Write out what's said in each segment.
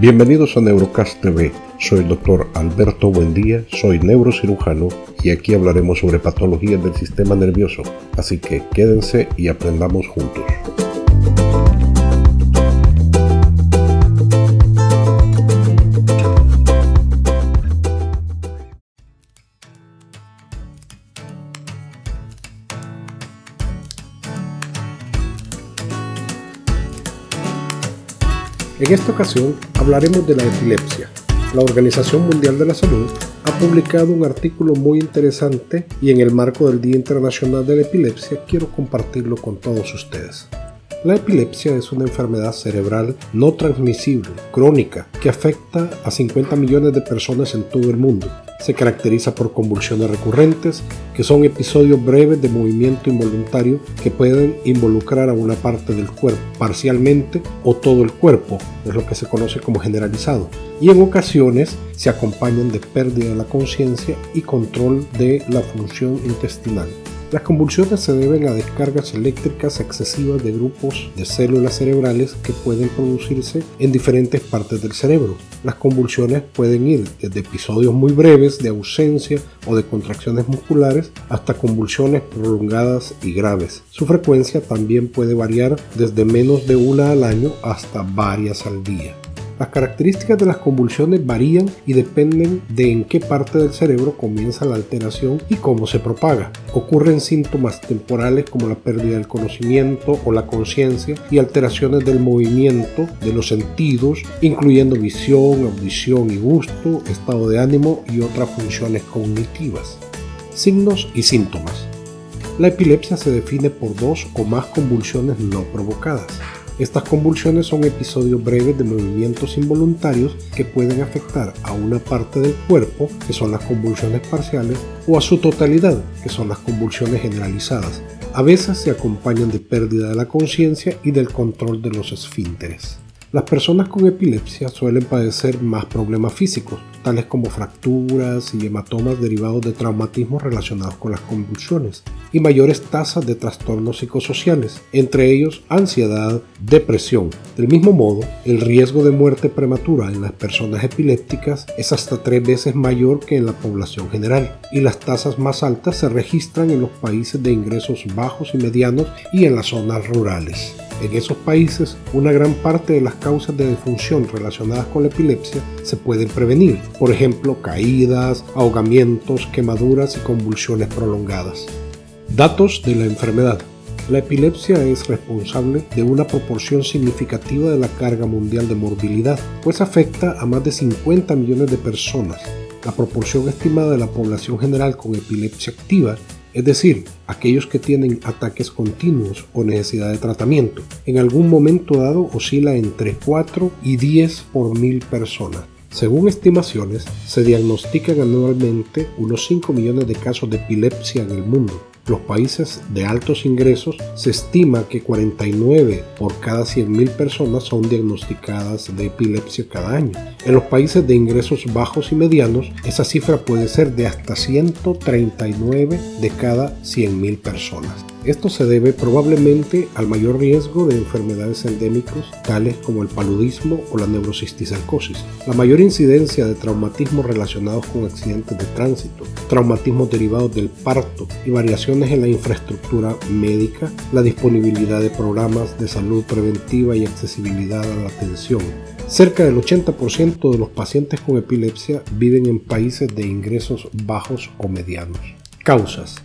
Bienvenidos a Neurocast TV. Soy el doctor Alberto Buendía, soy neurocirujano y aquí hablaremos sobre patologías del sistema nervioso. Así que quédense y aprendamos juntos. En esta ocasión hablaremos de la epilepsia. La Organización Mundial de la Salud ha publicado un artículo muy interesante y en el marco del Día Internacional de la Epilepsia quiero compartirlo con todos ustedes. La epilepsia es una enfermedad cerebral no transmisible, crónica, que afecta a 50 millones de personas en todo el mundo se caracteriza por convulsiones recurrentes, que son episodios breves de movimiento involuntario que pueden involucrar a una parte del cuerpo parcialmente o todo el cuerpo, es lo que se conoce como generalizado, y en ocasiones se acompañan de pérdida de la conciencia y control de la función intestinal. Las convulsiones se deben a descargas eléctricas excesivas de grupos de células cerebrales que pueden producirse en diferentes partes del cerebro. Las convulsiones pueden ir desde episodios muy breves de ausencia o de contracciones musculares hasta convulsiones prolongadas y graves. Su frecuencia también puede variar desde menos de una al año hasta varias al día. Las características de las convulsiones varían y dependen de en qué parte del cerebro comienza la alteración y cómo se propaga. Ocurren síntomas temporales como la pérdida del conocimiento o la conciencia y alteraciones del movimiento de los sentidos, incluyendo visión, audición y gusto, estado de ánimo y otras funciones cognitivas. Signos y síntomas. La epilepsia se define por dos o más convulsiones no provocadas. Estas convulsiones son episodios breves de movimientos involuntarios que pueden afectar a una parte del cuerpo, que son las convulsiones parciales, o a su totalidad, que son las convulsiones generalizadas. A veces se acompañan de pérdida de la conciencia y del control de los esfínteres. Las personas con epilepsia suelen padecer más problemas físicos, tales como fracturas y hematomas derivados de traumatismos relacionados con las convulsiones, y mayores tasas de trastornos psicosociales, entre ellos ansiedad, depresión. Del mismo modo, el riesgo de muerte prematura en las personas epilépticas es hasta tres veces mayor que en la población general, y las tasas más altas se registran en los países de ingresos bajos y medianos y en las zonas rurales. En esos países, una gran parte de las causas de defunción relacionadas con la epilepsia se pueden prevenir, por ejemplo, caídas, ahogamientos, quemaduras y convulsiones prolongadas. Datos de la enfermedad. La epilepsia es responsable de una proporción significativa de la carga mundial de morbilidad, pues afecta a más de 50 millones de personas. La proporción estimada de la población general con epilepsia activa es decir, aquellos que tienen ataques continuos o necesidad de tratamiento. En algún momento dado oscila entre 4 y 10 por mil personas. Según estimaciones, se diagnostican anualmente unos 5 millones de casos de epilepsia en el mundo los países de altos ingresos se estima que 49 por cada 100.000 personas son diagnosticadas de epilepsia cada año. En los países de ingresos bajos y medianos, esa cifra puede ser de hasta 139 de cada 100.000 personas. Esto se debe probablemente al mayor riesgo de enfermedades endémicas tales como el paludismo o la neurocisticercosis, la mayor incidencia de traumatismos relacionados con accidentes de tránsito, traumatismos derivados del parto y variaciones en la infraestructura médica, la disponibilidad de programas de salud preventiva y accesibilidad a la atención. Cerca del 80% de los pacientes con epilepsia viven en países de ingresos bajos o medianos. Causas.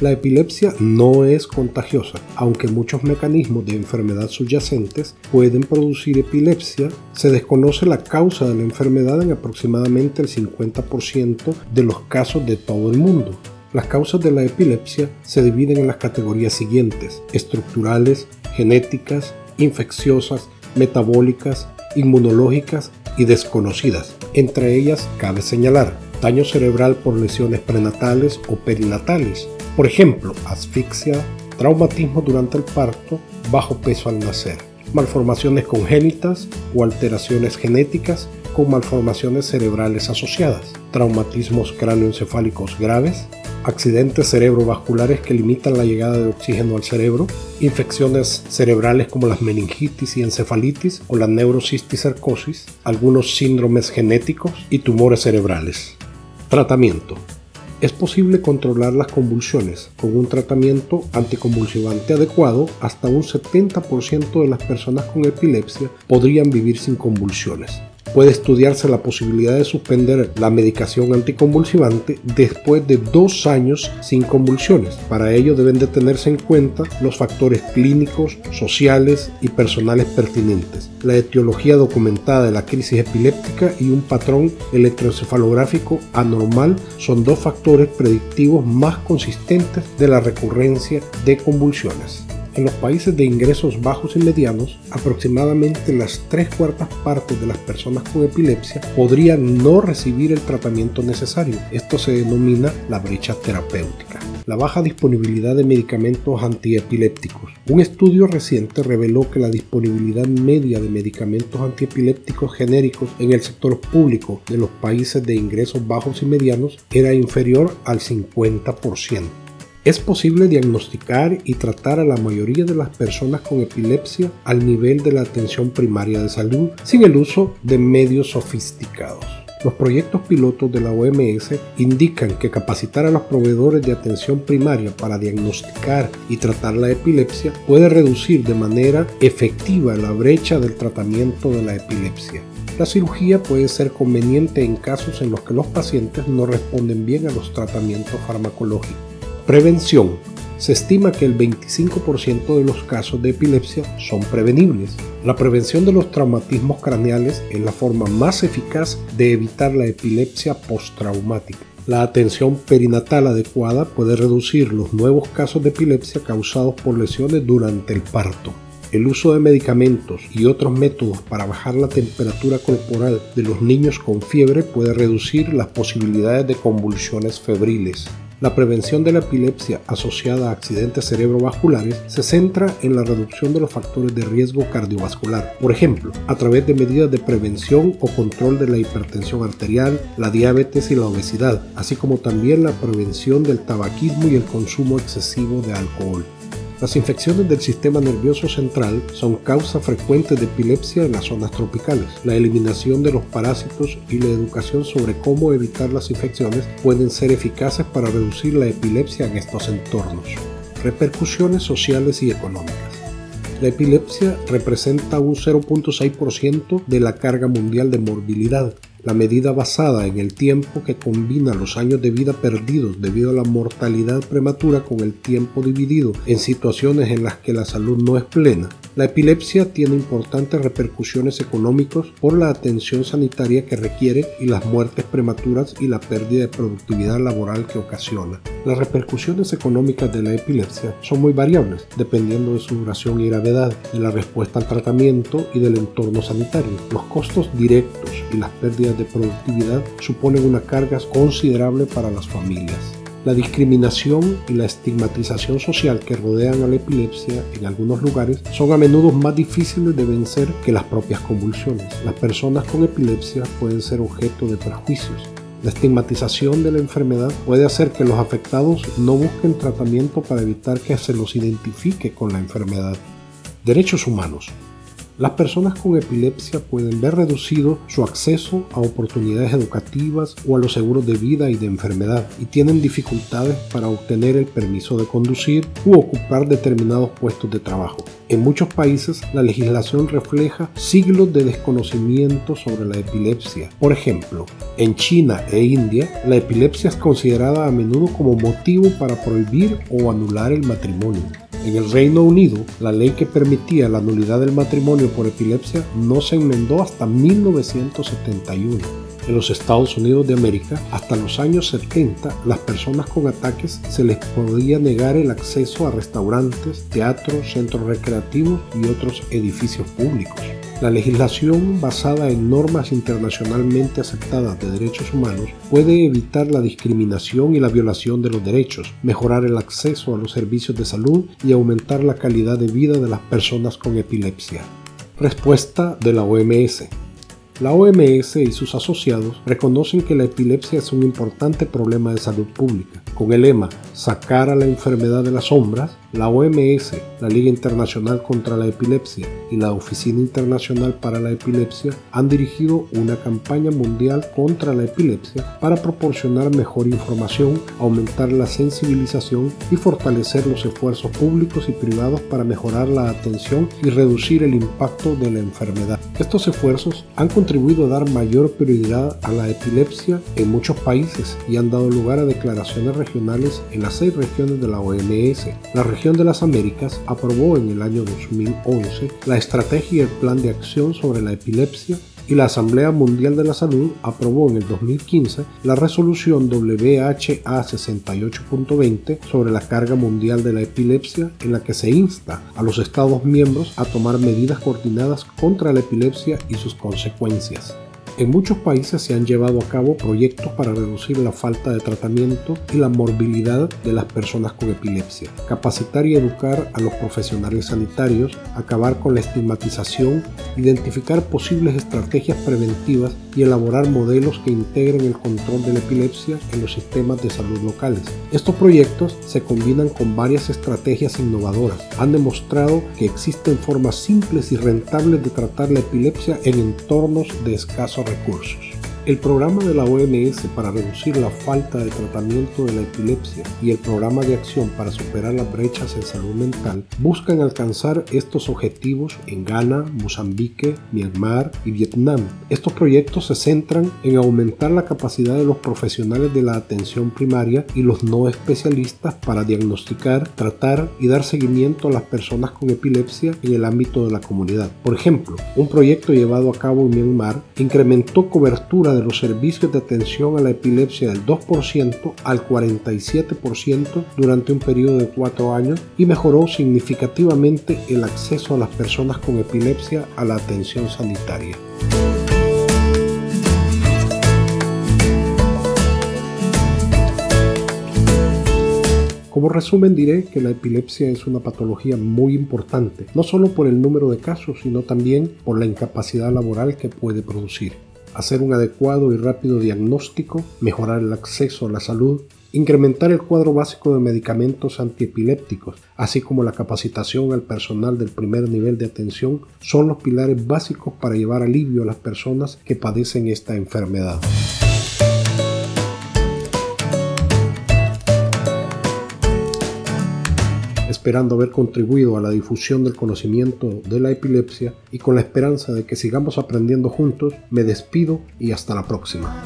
La epilepsia no es contagiosa, aunque muchos mecanismos de enfermedad subyacentes pueden producir epilepsia, se desconoce la causa de la enfermedad en aproximadamente el 50% de los casos de todo el mundo. Las causas de la epilepsia se dividen en las categorías siguientes, estructurales, genéticas, infecciosas, metabólicas, inmunológicas y desconocidas. Entre ellas cabe señalar daño cerebral por lesiones prenatales o perinatales, por ejemplo, asfixia, traumatismo durante el parto, bajo peso al nacer, malformaciones congénitas o alteraciones genéticas con malformaciones cerebrales asociadas, traumatismos cráneoencefálicos graves, accidentes cerebrovasculares que limitan la llegada de oxígeno al cerebro, infecciones cerebrales como las meningitis y encefalitis o la neurocisticercosis, algunos síndromes genéticos y tumores cerebrales. Tratamiento. Es posible controlar las convulsiones con un tratamiento anticonvulsivante adecuado. Hasta un 70% de las personas con epilepsia podrían vivir sin convulsiones puede estudiarse la posibilidad de suspender la medicación anticonvulsivante después de dos años sin convulsiones. Para ello deben de tenerse en cuenta los factores clínicos, sociales y personales pertinentes, la etiología documentada de la crisis epiléptica y un patrón electroencefalográfico anormal son dos factores predictivos más consistentes de la recurrencia de convulsiones. En los países de ingresos bajos y medianos, aproximadamente las tres cuartas partes de las personas con epilepsia podrían no recibir el tratamiento necesario. Esto se denomina la brecha terapéutica. La baja disponibilidad de medicamentos antiepilépticos. Un estudio reciente reveló que la disponibilidad media de medicamentos antiepilépticos genéricos en el sector público de los países de ingresos bajos y medianos era inferior al 50%. Es posible diagnosticar y tratar a la mayoría de las personas con epilepsia al nivel de la atención primaria de salud sin el uso de medios sofisticados. Los proyectos pilotos de la OMS indican que capacitar a los proveedores de atención primaria para diagnosticar y tratar la epilepsia puede reducir de manera efectiva la brecha del tratamiento de la epilepsia. La cirugía puede ser conveniente en casos en los que los pacientes no responden bien a los tratamientos farmacológicos. Prevención. Se estima que el 25% de los casos de epilepsia son prevenibles. La prevención de los traumatismos craneales es la forma más eficaz de evitar la epilepsia postraumática. La atención perinatal adecuada puede reducir los nuevos casos de epilepsia causados por lesiones durante el parto. El uso de medicamentos y otros métodos para bajar la temperatura corporal de los niños con fiebre puede reducir las posibilidades de convulsiones febriles. La prevención de la epilepsia asociada a accidentes cerebrovasculares se centra en la reducción de los factores de riesgo cardiovascular, por ejemplo, a través de medidas de prevención o control de la hipertensión arterial, la diabetes y la obesidad, así como también la prevención del tabaquismo y el consumo excesivo de alcohol. Las infecciones del sistema nervioso central son causa frecuente de epilepsia en las zonas tropicales. La eliminación de los parásitos y la educación sobre cómo evitar las infecciones pueden ser eficaces para reducir la epilepsia en estos entornos. Repercusiones sociales y económicas. La epilepsia representa un 0.6% de la carga mundial de morbilidad, la medida basada en el tiempo que combina los años de vida perdidos debido a la mortalidad prematura con el tiempo dividido en situaciones en las que la salud no es plena la epilepsia tiene importantes repercusiones económicas por la atención sanitaria que requiere y las muertes prematuras y la pérdida de productividad laboral que ocasiona. Las repercusiones económicas de la epilepsia son muy variables, dependiendo de su duración y gravedad, de la respuesta al tratamiento y del entorno sanitario. Los costos directos y las pérdidas de productividad suponen una carga considerable para las familias. La discriminación y la estigmatización social que rodean a la epilepsia en algunos lugares son a menudo más difíciles de vencer que las propias convulsiones. Las personas con epilepsia pueden ser objeto de prejuicios. La estigmatización de la enfermedad puede hacer que los afectados no busquen tratamiento para evitar que se los identifique con la enfermedad. Derechos humanos. Las personas con epilepsia pueden ver reducido su acceso a oportunidades educativas o a los seguros de vida y de enfermedad y tienen dificultades para obtener el permiso de conducir u ocupar determinados puestos de trabajo. En muchos países la legislación refleja siglos de desconocimiento sobre la epilepsia. Por ejemplo, en China e India, la epilepsia es considerada a menudo como motivo para prohibir o anular el matrimonio. En el Reino Unido, la ley que permitía la nulidad del matrimonio por epilepsia no se enmendó hasta 1971. En los Estados Unidos de América, hasta los años 70, las personas con ataques se les podía negar el acceso a restaurantes, teatros, centros recreativos y otros edificios públicos. La legislación basada en normas internacionalmente aceptadas de derechos humanos puede evitar la discriminación y la violación de los derechos, mejorar el acceso a los servicios de salud y aumentar la calidad de vida de las personas con epilepsia. Respuesta de la OMS. La OMS y sus asociados reconocen que la epilepsia es un importante problema de salud pública. Con el lema Sacar a la enfermedad de las sombras, la OMS, la Liga Internacional contra la Epilepsia y la Oficina Internacional para la Epilepsia han dirigido una campaña mundial contra la epilepsia para proporcionar mejor información, aumentar la sensibilización y fortalecer los esfuerzos públicos y privados para mejorar la atención y reducir el impacto de la enfermedad. Estos esfuerzos han contribuido a dar mayor prioridad a la epilepsia en muchos países y han dado lugar a declaraciones regionales en las seis regiones de la OMS. La región de las Américas aprobó en el año 2011 la estrategia y el plan de acción sobre la epilepsia y la Asamblea Mundial de la Salud aprobó en el 2015 la resolución WHA 68.20 sobre la carga mundial de la epilepsia en la que se insta a los Estados miembros a tomar medidas coordinadas contra la epilepsia y sus consecuencias. En muchos países se han llevado a cabo proyectos para reducir la falta de tratamiento y la morbilidad de las personas con epilepsia, capacitar y educar a los profesionales sanitarios, acabar con la estigmatización, identificar posibles estrategias preventivas y elaborar modelos que integren el control de la epilepsia en los sistemas de salud locales. Estos proyectos se combinan con varias estrategias innovadoras. Han demostrado que existen formas simples y rentables de tratar la epilepsia en entornos de escaso recursos. El programa de la OMS para reducir la falta de tratamiento de la epilepsia y el programa de acción para superar las brechas en salud mental buscan alcanzar estos objetivos en Ghana, Mozambique, Myanmar y Vietnam. Estos proyectos se centran en aumentar la capacidad de los profesionales de la atención primaria y los no especialistas para diagnosticar, tratar y dar seguimiento a las personas con epilepsia en el ámbito de la comunidad. Por ejemplo, un proyecto llevado a cabo en Myanmar incrementó cobertura de los servicios de atención a la epilepsia del 2% al 47% durante un periodo de cuatro años y mejoró significativamente el acceso a las personas con epilepsia a la atención sanitaria. Como resumen diré que la epilepsia es una patología muy importante, no solo por el número de casos, sino también por la incapacidad laboral que puede producir hacer un adecuado y rápido diagnóstico, mejorar el acceso a la salud, incrementar el cuadro básico de medicamentos antiepilépticos, así como la capacitación al personal del primer nivel de atención, son los pilares básicos para llevar alivio a las personas que padecen esta enfermedad. Esperando haber contribuido a la difusión del conocimiento de la epilepsia y con la esperanza de que sigamos aprendiendo juntos, me despido y hasta la próxima.